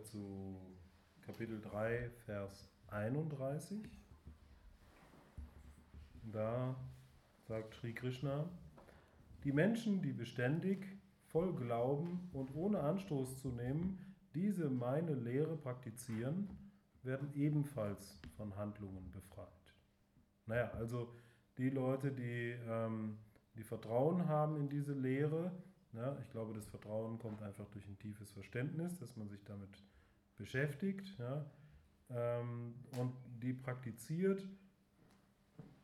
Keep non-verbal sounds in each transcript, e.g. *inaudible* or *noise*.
wir zu Kapitel 3, Vers 31. Da sagt Sri Krishna, die Menschen, die beständig, voll Glauben und ohne Anstoß zu nehmen, diese meine Lehre praktizieren, werden ebenfalls von Handlungen befreit. Naja, also die Leute, die, ähm, die Vertrauen haben in diese Lehre, ich glaube, das Vertrauen kommt einfach durch ein tiefes Verständnis, dass man sich damit beschäftigt ja, ähm, und die praktiziert,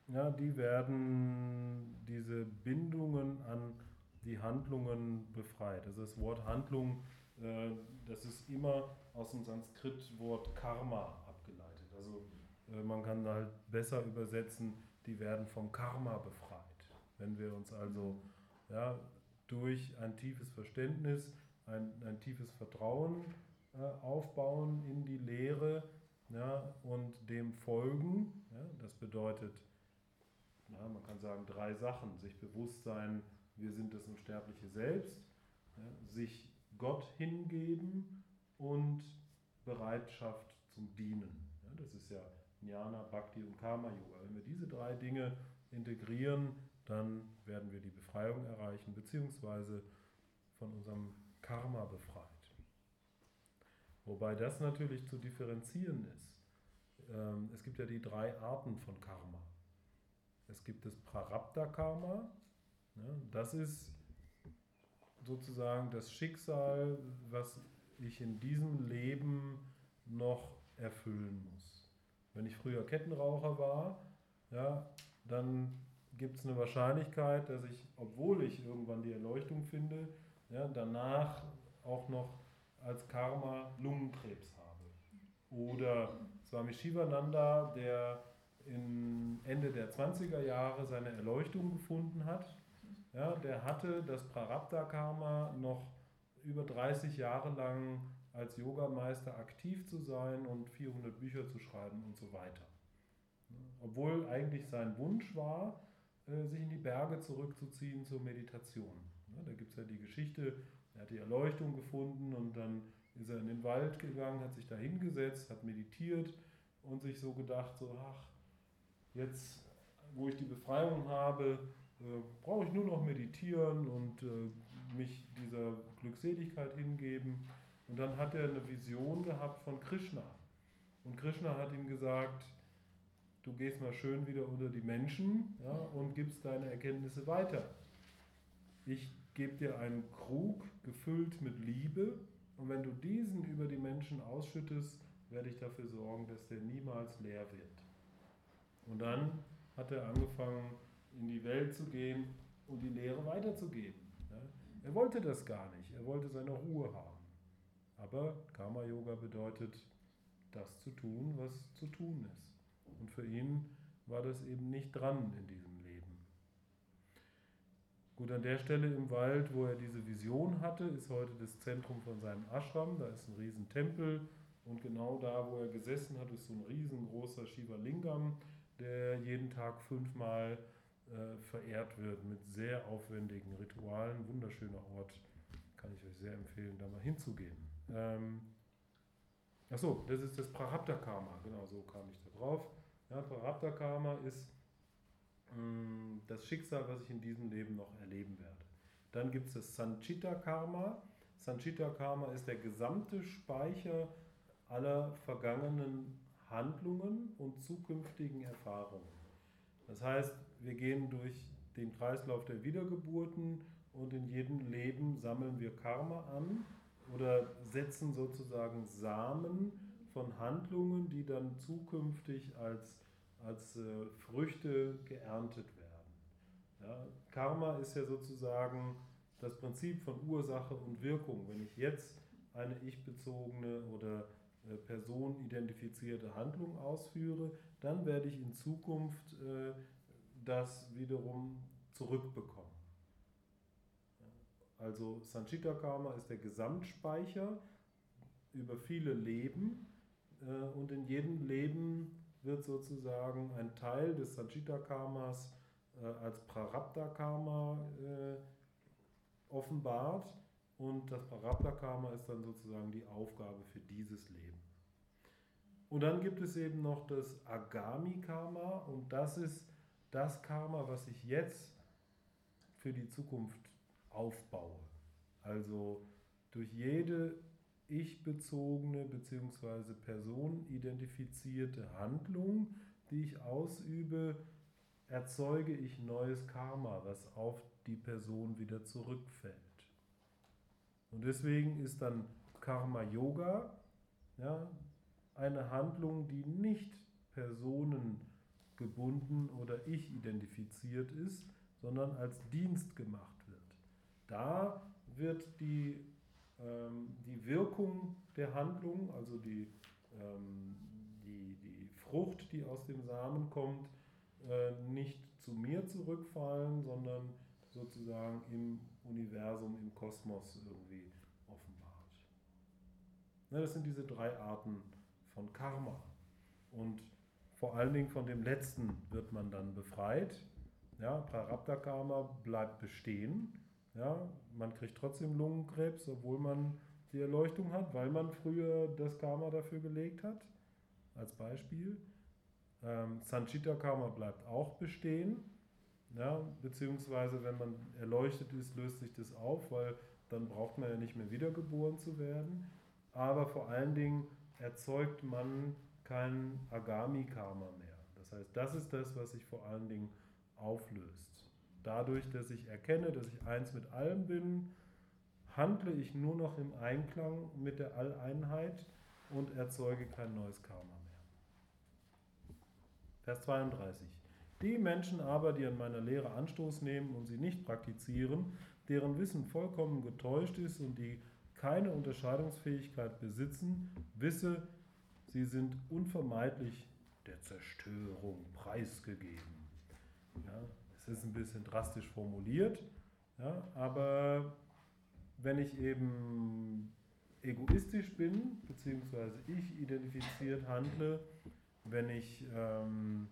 ja, die werden diese Bindungen an die Handlungen befreit. Also das Wort Handlung, äh, das ist immer aus dem Sanskrit-Wort Karma abgeleitet. Also äh, man kann halt besser übersetzen, die werden vom Karma befreit. Wenn wir uns also ja, durch ein tiefes Verständnis, ein, ein tiefes Vertrauen äh, aufbauen in die Lehre ja, und dem folgen, ja, das bedeutet, ja, man kann sagen, drei Sachen. Sich bewusst sein, wir sind das Unsterbliche Selbst, sich Gott hingeben und Bereitschaft zum Dienen. Das ist ja Jnana, Bhakti und Karma Yoga. Wenn wir diese drei Dinge integrieren, dann werden wir die Befreiung erreichen, beziehungsweise von unserem Karma befreit. Wobei das natürlich zu differenzieren ist. Ähm, es gibt ja die drei Arten von Karma. Es gibt das Prarabdha-Karma, das ist sozusagen das Schicksal, was ich in diesem Leben noch erfüllen muss. Wenn ich früher Kettenraucher war, ja, dann gibt es eine Wahrscheinlichkeit, dass ich, obwohl ich irgendwann die Erleuchtung finde, ja, danach auch noch als Karma Lungenkrebs habe. Oder Swami Shivananda, der in Ende der 20er Jahre seine Erleuchtung gefunden hat, ja, der hatte das Prarabdha-Karma noch über 30 Jahre lang als Yogameister aktiv zu sein und 400 Bücher zu schreiben und so weiter. Obwohl eigentlich sein Wunsch war, sich in die Berge zurückzuziehen zur Meditation. Da gibt es ja die Geschichte, er hat die Erleuchtung gefunden und dann ist er in den Wald gegangen, hat sich da hingesetzt, hat meditiert und sich so gedacht, so, ach, jetzt, wo ich die Befreiung habe, äh, brauche ich nur noch meditieren und äh, mich dieser Glückseligkeit hingeben. Und dann hat er eine Vision gehabt von Krishna. Und Krishna hat ihm gesagt, du gehst mal schön wieder unter die Menschen ja, und gibst deine Erkenntnisse weiter. Ich gebe dir einen Krug gefüllt mit Liebe und wenn du diesen über die Menschen ausschüttest, werde ich dafür sorgen, dass der niemals leer wird. Und dann hat er angefangen, in die Welt zu gehen und die Lehre weiterzugeben. Ja. Er wollte das gar nicht, er wollte seine Ruhe haben. Aber Karma Yoga bedeutet, das zu tun, was zu tun ist. Und für ihn war das eben nicht dran in diesem Leben. Gut, an der Stelle im Wald, wo er diese Vision hatte, ist heute das Zentrum von seinem Ashram. Da ist ein riesen Tempel und genau da, wo er gesessen hat, ist so ein riesengroßer Shiva Lingam, der jeden Tag fünfmal äh, verehrt wird mit sehr aufwendigen Ritualen. Wunderschöner Ort, kann ich euch sehr empfehlen, da mal hinzugehen. Ähm, Achso, das ist das Prarabdha-Karma, genau so kam ich da drauf. Ja, Prarabdha-Karma ist mh, mm, das Schicksal, was ich in diesem Leben noch erleben werde. Dann gibt es das Sanchita-Karma. Sanchita-Karma ist der gesamte Speicher aller vergangenen Handlungen und zukünftigen Erfahrungen. Das heißt, wir gehen durch den Kreislauf der Wiedergeburten und in jedem Leben sammeln wir Karma an oder setzen sozusagen Samen von Handlungen, die dann zukünftig als, als äh, Früchte geerntet werden. Ja, Karma ist ja sozusagen das Prinzip von Ursache und Wirkung. Wenn ich jetzt eine ich-bezogene oder äh, personidentifizierte Handlung ausführe, dann werde ich in Zukunft äh, das wiederum zurückbekommen. Also Sanchita Karma ist der Gesamtspeicher über viele Leben und in jedem Leben wird sozusagen ein Teil des Sanchita Karmas äh, als Prarabdha Karma äh, offenbart und das Prarabdha Karma ist dann sozusagen die Aufgabe für dieses Leben. Und dann gibt es eben noch das Agami Karma und das ist das Karma, was ich jetzt für die Zukunft aufbaue. Also durch jede ich-bezogene bzw. personenidentifizierte Handlung, die ich ausübe, erzeuge ich neues Karma, was auf die Person wieder zurückfällt. Und deswegen ist dann Karma Yoga ja, eine Handlung, die nicht personengebunden oder ich identifiziert ist, sondern als Dienst gemacht wird. Da wird die, die Wirkung der Handlung, also die, ähm, die, die Frucht, die aus dem Samen kommt, äh, nicht zu mir zurückfallen, sondern sozusagen im Universum, im Kosmos irgendwie offenbart. Na, das sind diese drei Arten von Karma. Und vor allen Dingen von dem letzten wird man dann befreit. Ja, Prarabdha Karma bleibt bestehen. Ja, man kriegt trotzdem Lungenkrebs, obwohl man die Erleuchtung hat, weil man früher das Karma dafür gelegt hat. Als Beispiel. Ähm, Sanchita Karma bleibt auch bestehen. Ja, beziehungsweise, wenn man erleuchtet ist, löst sich das auf, weil dann braucht man ja nicht mehr wiedergeboren zu werden. Aber vor allen Dingen erzeugt man kein Agami-Karma mehr. Das heißt, das ist das, was sich vor allen Dingen auflöst. Dadurch, dass ich erkenne, dass ich eins mit allem bin, handle ich nur noch im Einklang mit der Alleinheit und erzeuge kein neues Karma mehr. Vers 32. Die Menschen aber, die an meiner Lehre Anstoß nehmen und sie nicht praktizieren, deren Wissen vollkommen getäuscht ist und die keine Unterscheidungsfähigkeit besitzen, wisse, sie sind unvermeidlich der Zerstörung preisgegeben. Ja, es ist ein bisschen drastisch formuliert, ja, aber wenn ich eben egoistisch bin, beziehungsweise ich identifiziert handle, wenn ich ähm,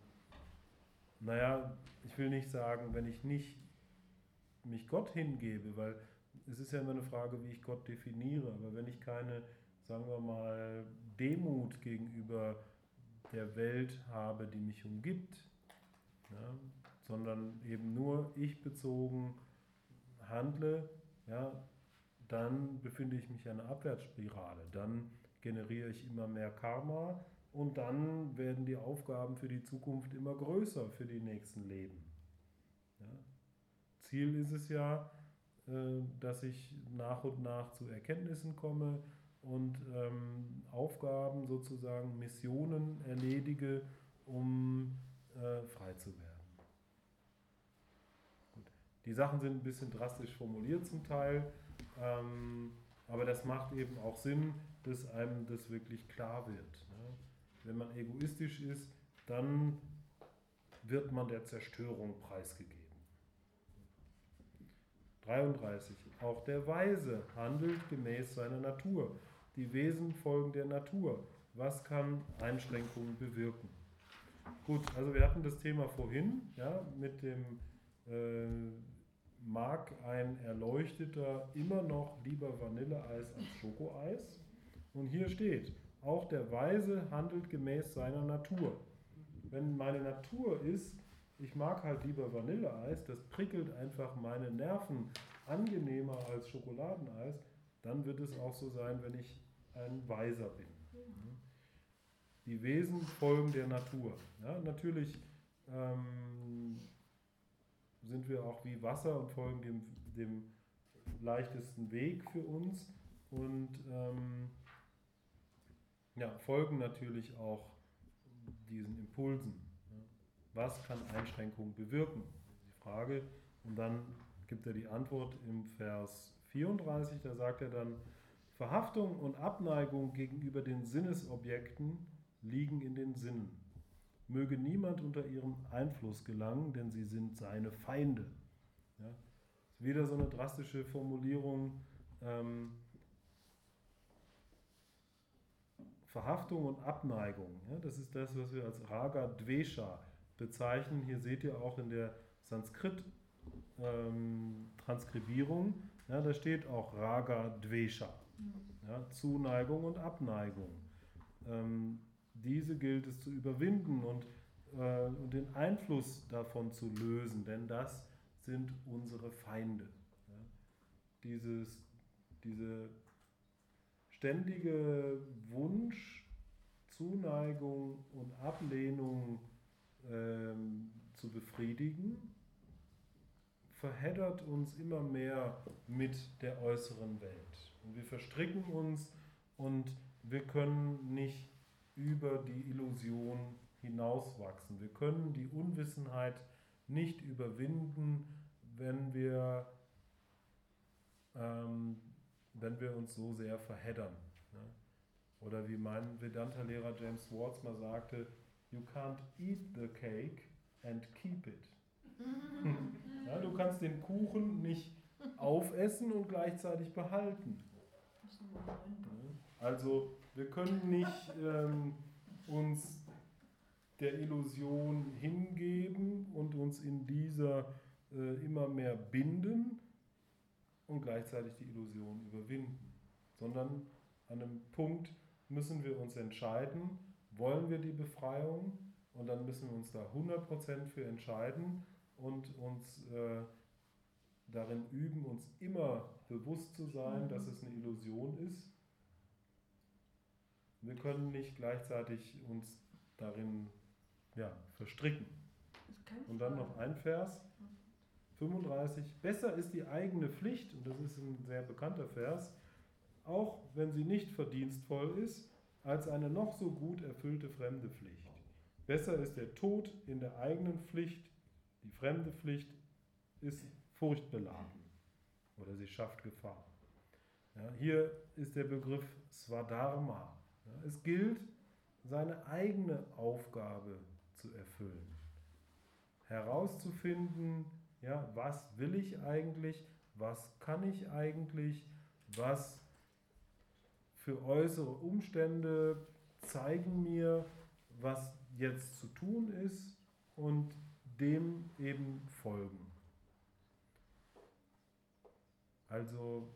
naja, ich will nicht sagen, wenn ich nicht mich Gott hingebe, weil es ist ja immer eine Frage, wie ich Gott definiere, aber wenn ich keine, sagen wir mal, Demut gegenüber der Welt habe, die mich umgibt, ja, sondern eben nur ich bezogen handle, ja, dann befinde ich mich in einer Abwärtsspirale. Dann generiere ich immer mehr Karma und dann werden die Aufgaben für die Zukunft immer größer für die nächsten Leben. Ja. Ziel ist es ja, äh, dass ich nach und nach zu Erkenntnissen komme und ähm, Aufgaben sozusagen, Missionen erledige, um äh, frei zu werden. Die Sachen sind ein bisschen drastisch formuliert zum Teil, ähm, aber das macht eben auch Sinn, dass einem das wirklich klar wird. Wenn man egoistisch ist, dann wird man der Zerstörung preisgegeben. 33. Auch der Weise handelt gemäß seiner Natur. Die Wesen folgen der Natur. Was kann Einschränkungen bewirken? Gut, also wir hatten das Thema vorhin, ja, mit dem äh, mag ein Erleuchteter immer noch lieber Vanilleeis als Schokoeis? Und hier steht, auch der Weise handelt gemäß seiner Natur. Wenn meine Natur ist, ich mag halt lieber Vanilleeis, das prickelt einfach meine Nerven angenehmer als Schokoladeneis, dann wird es auch so sein, wenn ich ein Weiser bin. Die Wesen folgen der Natur. Ja, natürlich ähm, sind wir auch wie Wasser und folgen dem, dem leichtesten Weg für uns. Und ähm, ja, folgen natürlich auch diesen Impulsen. Was kann Einschränkung bewirken? Die Frage. Und dann gibt er die Antwort im Vers 34, da sagt er dann, Verhaftung und Abneigung gegenüber den Sinnesobjekten liegen in den Sinnen. Möge niemand unter ihrem Einfluss gelangen, denn sie sind seine Feinde. Ja, wieder so eine drastische Formulierung. Ähm, Verhaftung und Abneigung. Ja, das ist das, was wir als Raga Dvesha bezeichnen. Hier seht ihr auch in der Sanskrit-Transkribierung, ähm, Ja, da steht auch Raga Dvesha, ja, Zuneigung und Abneigung. Ähm, diese gilt es zu überwinden und, äh, und den Einfluss davon zu lösen, denn das sind unsere Feinde. Ja. Dieses, diese ständige Wunsch, Zuneigung und Ablehnung ähm, zu befriedigen, verheddert uns immer mehr mit der äußeren Welt. Und wir verstricken uns und wir können nicht über die Illusion hinauswachsen. Wir können die Unwissenheit nicht überwinden, wenn wir, ähm, wenn wir uns so sehr verheddern. Ne? Oder wie mein Vedanta-Lehrer James Swartz mal sagte, you can't eat the cake and keep it. *laughs* Ja, du kannst den Kuchen nicht aufessen und gleichzeitig behalten. Also wir können nicht ähm, uns der Illusion hingeben und uns in dieser äh, immer mehr binden und gleichzeitig die Illusion überwinden, sondern an einem Punkt müssen wir uns entscheiden, wollen wir die Befreiung und dann müssen wir uns da 100% für entscheiden und uns äh, darin üben, uns immer bewusst zu sein, Mhm. dass es eine Illusion ist. Wir können nicht gleichzeitig uns darin ja, verstricken. Und dann noch ein Vers, 35. Besser ist die eigene Pflicht, und das ist ein sehr bekannter Vers, auch wenn sie nicht verdienstvoll ist, als eine noch so gut erfüllte fremde Pflicht. Besser ist der Tod in der eigenen Pflicht, die fremde Pflicht ist furchtbeladen oder sie schafft Gefahr. Ja, hier ist der Begriff Swadharma. Es gilt, seine eigene Aufgabe zu erfüllen. Herauszufinden, ja, was will ich eigentlich, was kann ich eigentlich, was für äußere Umstände zeigen mir, was jetzt zu tun ist und dem eben folgen. Also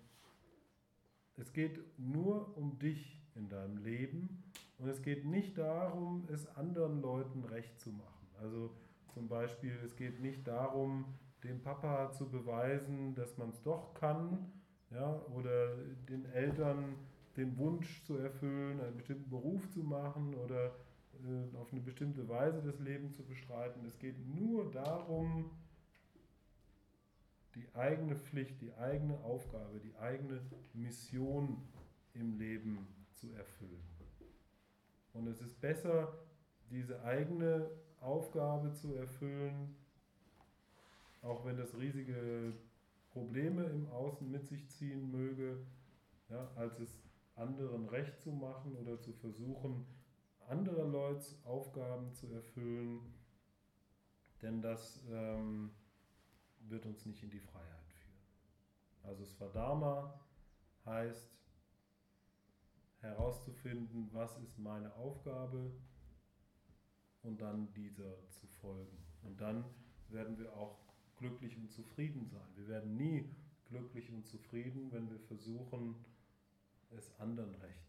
es geht nur um dich in deinem Leben und es geht nicht darum, es anderen Leuten recht zu machen. Also zum Beispiel, es geht nicht darum, dem Papa zu beweisen, dass man es doch kann, ja, oder den Eltern den Wunsch zu erfüllen, einen bestimmten Beruf zu machen oder äh, auf eine bestimmte Weise das Leben zu bestreiten. Es geht nur darum, die eigene Pflicht, die eigene Aufgabe, die eigene Mission im Leben zu erfüllen. Und es ist besser, diese eigene Aufgabe zu erfüllen, auch wenn das riesige Probleme im Außen mit sich ziehen möge, ja, als es anderen recht zu machen oder zu versuchen, andere Leute Aufgaben zu erfüllen, denn das ähm, wird uns nicht in die Freiheit führen. Also Svadharma heißt herauszufinden, was ist meine Aufgabe und dann dieser zu folgen. Und dann werden wir auch glücklich und zufrieden sein. Wir werden nie glücklich und zufrieden, wenn wir versuchen, es anderen recht